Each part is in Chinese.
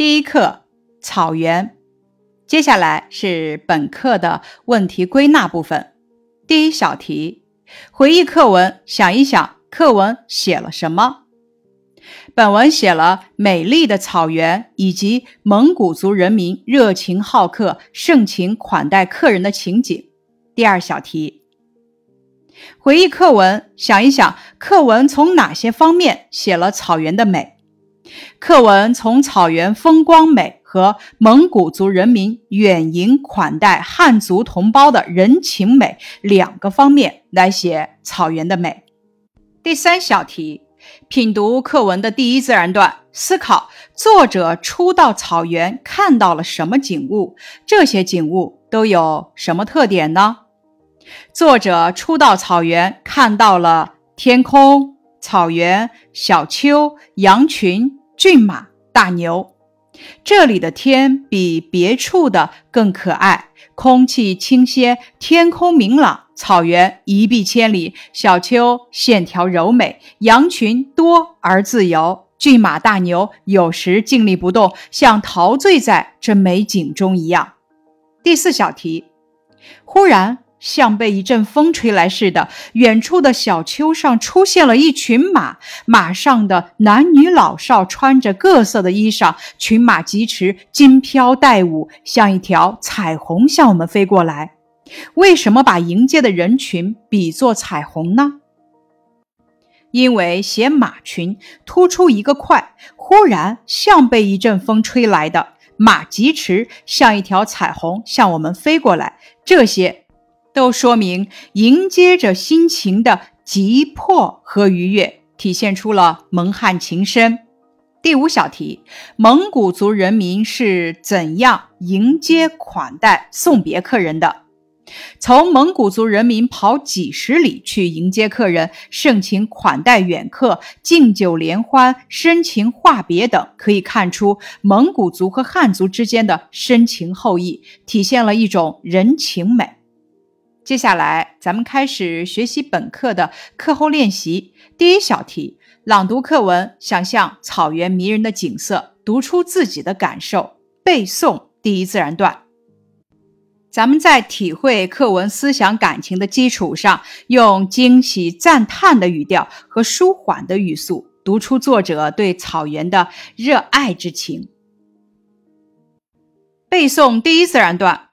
第一课草原。接下来是本课的问题归纳部分。第一小题，回忆课文，想一想课文写了什么？本文写了美丽的草原以及蒙古族人民热情好客、盛情款待客人的情景。第二小题，回忆课文，想一想课文从哪些方面写了草原的美？课文从草原风光美和蒙古族人民远迎款待汉族同胞的人情美两个方面来写草原的美。第三小题，品读课文的第一自然段，思考作者初到草原看到了什么景物，这些景物都有什么特点呢？作者初到草原看到了天空、草原、小丘、羊群。骏马、大牛，这里的天比别处的更可爱，空气清鲜，天空明朗，草原一碧千里，小丘线条柔美，羊群多而自由，骏马、大牛有时静立不动，像陶醉在这美景中一样。第四小题，忽然。像被一阵风吹来似的，远处的小丘上出现了一群马，马上的男女老少穿着各色的衣裳，群马疾驰，金飘带舞，像一条彩虹向我们飞过来。为什么把迎接的人群比作彩虹呢？因为写马群突出一个快，忽然像被一阵风吹来的马疾驰，像一条彩虹向我们飞过来。这些。都说明迎接着心情的急迫和愉悦，体现出了蒙汉情深。第五小题：蒙古族人民是怎样迎接款待送别客人的？从蒙古族人民跑几十里去迎接客人，盛情款待远客，敬酒联欢，深情话别等，可以看出蒙古族和汉族之间的深情厚谊，体现了一种人情美。接下来，咱们开始学习本课的课后练习。第一小题：朗读课文，想象草原迷人的景色，读出自己的感受，背诵第一自然段。咱们在体会课文思想感情的基础上，用惊喜赞叹的语调和舒缓的语速，读出作者对草原的热爱之情。背诵第一自然段。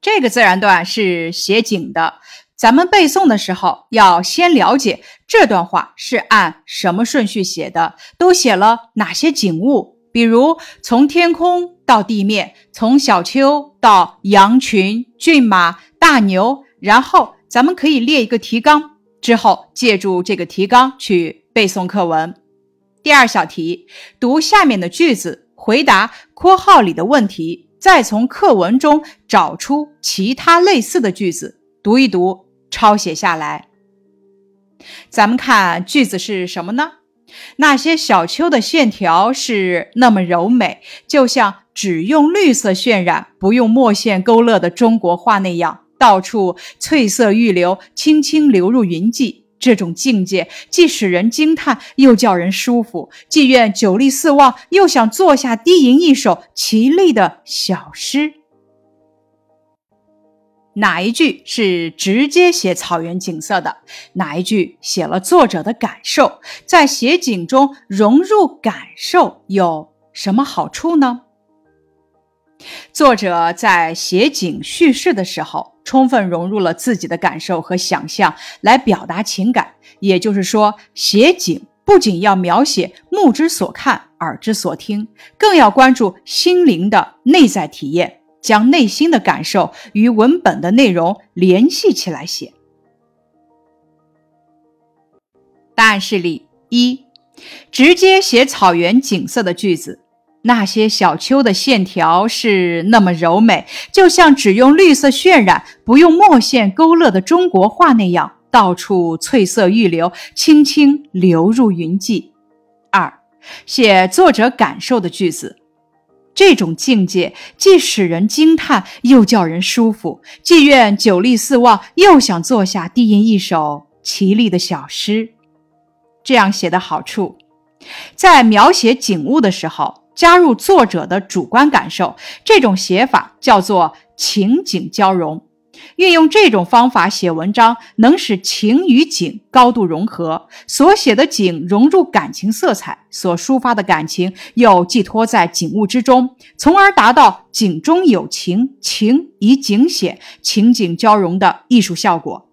这个自然段是写景的，咱们背诵的时候要先了解这段话是按什么顺序写的，都写了哪些景物。比如从天空到地面，从小丘到羊群、骏马、大牛，然后咱们可以列一个提纲，之后借助这个提纲去背诵课文。第二小题，读下面的句子，回答括号里的问题。再从课文中找出其他类似的句子，读一读，抄写下来。咱们看句子是什么呢？那些小丘的线条是那么柔美，就像只用绿色渲染，不用墨线勾勒的中国画那样，到处翠色欲流，轻轻流入云际。这种境界既使人惊叹，又叫人舒服；既愿久立四望，又想坐下低吟一首绮丽的小诗。哪一句是直接写草原景色的？哪一句写了作者的感受？在写景中融入感受有什么好处呢？作者在写景叙事的时候。充分融入了自己的感受和想象来表达情感，也就是说，写景不仅要描写目之所看、耳之所听，更要关注心灵的内在体验，将内心的感受与文本的内容联系起来写。答案是例一，直接写草原景色的句子。那些小丘的线条是那么柔美，就像只用绿色渲染、不用墨线勾勒的中国画那样，到处翠色欲流，轻轻流入云际。二，写作者感受的句子，这种境界既使人惊叹，又叫人舒服，既愿久立四望，又想坐下低吟一首绮丽的小诗。这样写的好处，在描写景物的时候。加入作者的主观感受，这种写法叫做情景交融。运用这种方法写文章，能使情与景高度融合，所写的景融入感情色彩，所抒发的感情又寄托在景物之中，从而达到景中有情，情以景写，情景交融的艺术效果。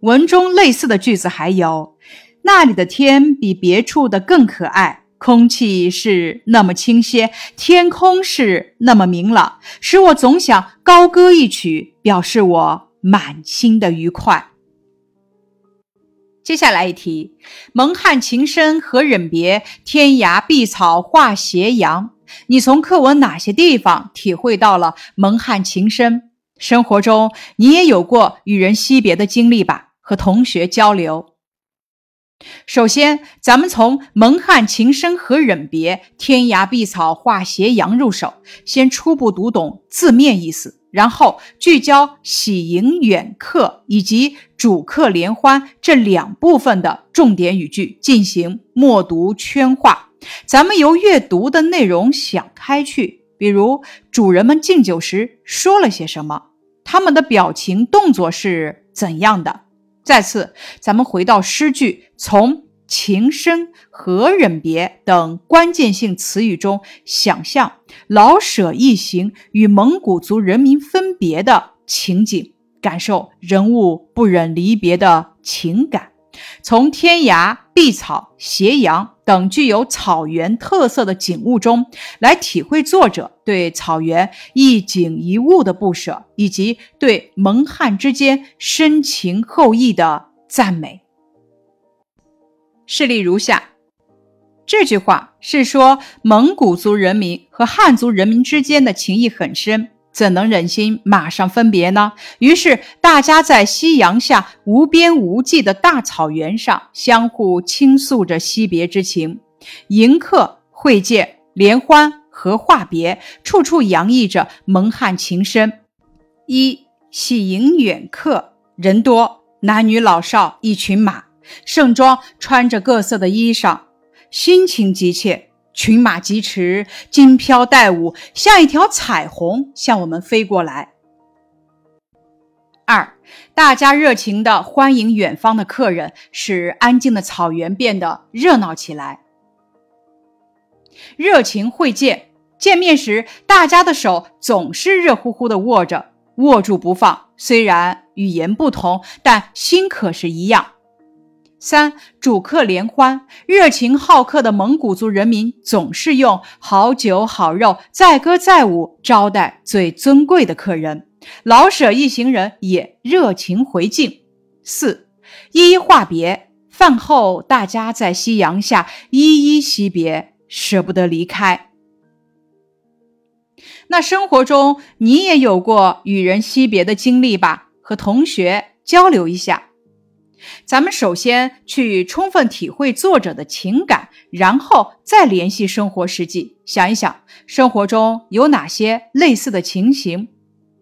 文中类似的句子还有：“那里的天比别处的更可爱。”空气是那么清新，天空是那么明朗，使我总想高歌一曲，表示我满心的愉快。接下来一题：蒙汉情深何忍别，天涯碧草化斜阳。你从课文哪些地方体会到了蒙汉情深？生活中你也有过与人惜别的经历吧？和同学交流。首先，咱们从“蒙汉情深何忍别，天涯碧草话斜阳”入手，先初步读懂字面意思，然后聚焦喜迎远客以及主客联欢这两部分的重点语句进行默读圈化。咱们由阅读的内容想开去，比如主人们敬酒时说了些什么，他们的表情动作是怎样的。再次，咱们回到诗句，从“情深”“何忍别”等关键性词语中，想象老舍一行与蒙古族人民分别的情景，感受人物不忍离别的情感。从天涯、碧草、斜阳等具有草原特色的景物中来体会作者对草原一景一物的不舍，以及对蒙汉之间深情厚谊的赞美。事例如下：这句话是说蒙古族人民和汉族人民之间的情谊很深。怎能忍心马上分别呢？于是大家在夕阳下无边无际的大草原上，相互倾诉着惜别之情，迎客会见联欢和话别，处处洋溢着蒙汉情深。一喜迎远客，人多，男女老少一群马，盛装穿着各色的衣裳，心情急切。群马疾驰，金飘带舞，像一条彩虹向我们飞过来。二，大家热情的欢迎远方的客人，使安静的草原变得热闹起来。热情会见，见面时大家的手总是热乎乎的握着，握住不放。虽然语言不同，但心可是一样。三主客联欢，热情好客的蒙古族人民总是用好酒好肉，载歌载舞招待最尊贵的客人。老舍一行人也热情回敬。四一一话别，饭后大家在夕阳下依依惜别，舍不得离开。那生活中你也有过与人惜别的经历吧？和同学交流一下。咱们首先去充分体会作者的情感，然后再联系生活实际，想一想生活中有哪些类似的情形。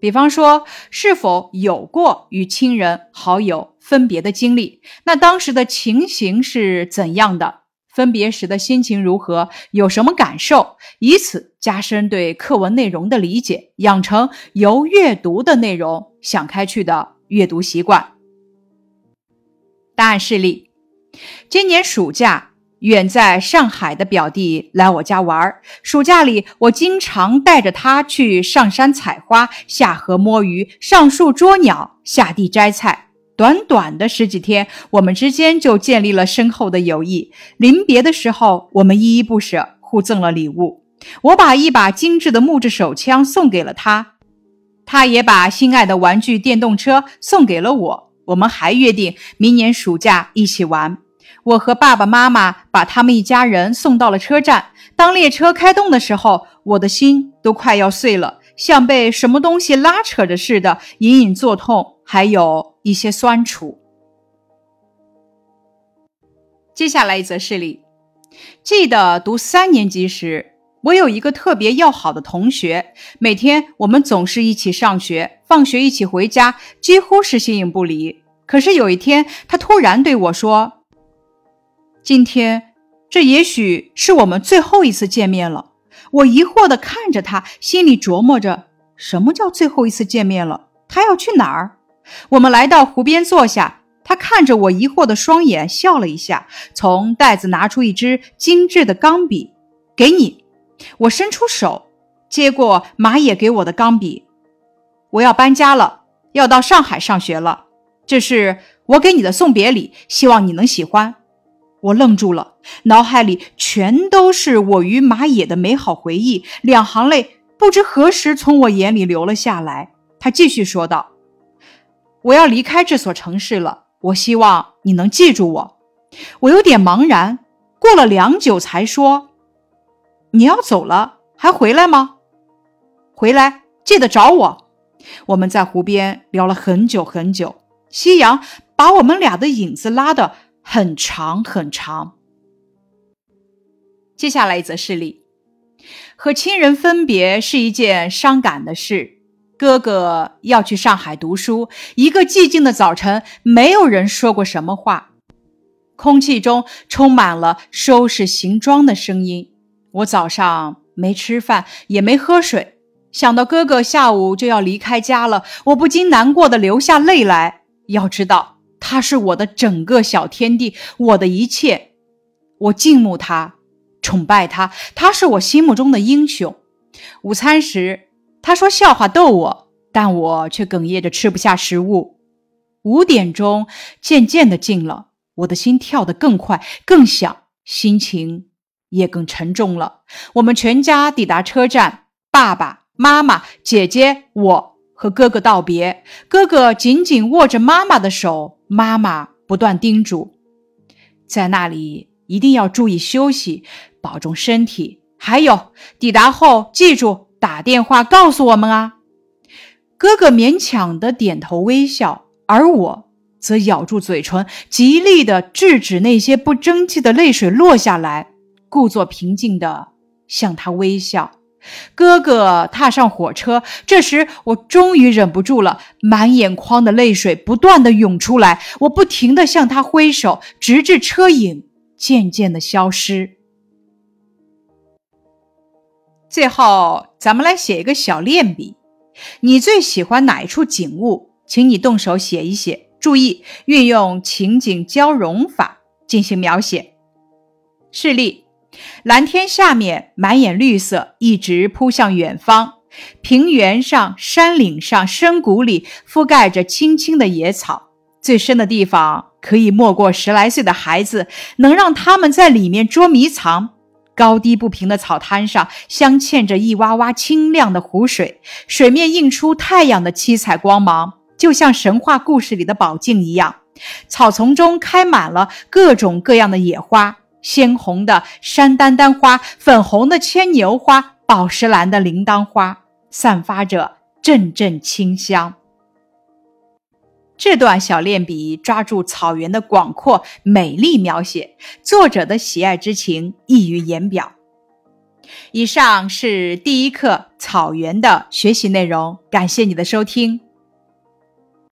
比方说，是否有过与亲人好友分别的经历？那当时的情形是怎样的？分别时的心情如何？有什么感受？以此加深对课文内容的理解，养成由阅读的内容想开去的阅读习惯。答案示例：今年暑假，远在上海的表弟来我家玩。暑假里，我经常带着他去上山采花、下河摸鱼、上树捉鸟、下地摘菜。短短的十几天，我们之间就建立了深厚的友谊。临别的时候，我们依依不舍，互赠了礼物。我把一把精致的木质手枪送给了他，他也把心爱的玩具电动车送给了我。我们还约定明年暑假一起玩。我和爸爸妈妈把他们一家人送到了车站。当列车开动的时候，我的心都快要碎了，像被什么东西拉扯着似的，隐隐作痛，还有一些酸楚。接下来一则事例：记得读三年级时。我有一个特别要好的同学，每天我们总是一起上学，放学一起回家，几乎是形影不离。可是有一天，他突然对我说：“今天这也许是我们最后一次见面了。我疑惑地看着他，心里琢磨着：什么叫最后一次见面了？他要去哪儿？我们来到湖边坐下，他看着我疑惑的双眼，笑了一下，从袋子拿出一支精致的钢笔，给你。我伸出手，接过马野给我的钢笔。我要搬家了，要到上海上学了。这是我给你的送别礼，希望你能喜欢。我愣住了，脑海里全都是我与马野的美好回忆，两行泪不知何时从我眼里流了下来。他继续说道：“我要离开这所城市了，我希望你能记住我。”我有点茫然，过了良久才说：“你要走了，还回来吗？回来记得找我。”我们在湖边聊了很久很久。夕阳把我们俩的影子拉得很长很长。接下来一则事例：和亲人分别是一件伤感的事。哥哥要去上海读书，一个寂静的早晨，没有人说过什么话，空气中充满了收拾行装的声音。我早上没吃饭，也没喝水，想到哥哥下午就要离开家了，我不禁难过的流下泪来。要知道，他是我的整个小天地，我的一切。我敬慕他，崇拜他，他是我心目中的英雄。午餐时，他说笑话逗我，但我却哽咽着吃不下食物。五点钟渐渐的近了，我的心跳得更快、更响，心情也更沉重了。我们全家抵达车站，爸爸妈妈、姐姐，我。和哥哥道别，哥哥紧紧握着妈妈的手，妈妈不断叮嘱，在那里一定要注意休息，保重身体。还有，抵达后记住打电话告诉我们啊。哥哥勉强的点头微笑，而我则咬住嘴唇，极力的制止那些不争气的泪水落下来，故作平静的向他微笑。哥哥踏上火车，这时我终于忍不住了，满眼眶的泪水不断的涌出来。我不停的向他挥手，直至车影渐渐的消失。最后，咱们来写一个小练笔。你最喜欢哪一处景物？请你动手写一写，注意运用情景交融法进行描写。示例。蓝天下面满眼绿色，一直扑向远方。平原上、山岭上、深谷里覆盖着青青的野草，最深的地方可以没过十来岁的孩子，能让他们在里面捉迷藏。高低不平的草滩上镶嵌着一洼洼清亮的湖水，水面映出太阳的七彩光芒，就像神话故事里的宝镜一样。草丛中开满了各种各样的野花。鲜红的山丹丹花，粉红的牵牛花，宝石蓝的铃铛花，散发着阵阵清香。这段小练笔抓住草原的广阔美丽描写，作者的喜爱之情溢于言表。以上是第一课草原的学习内容，感谢你的收听。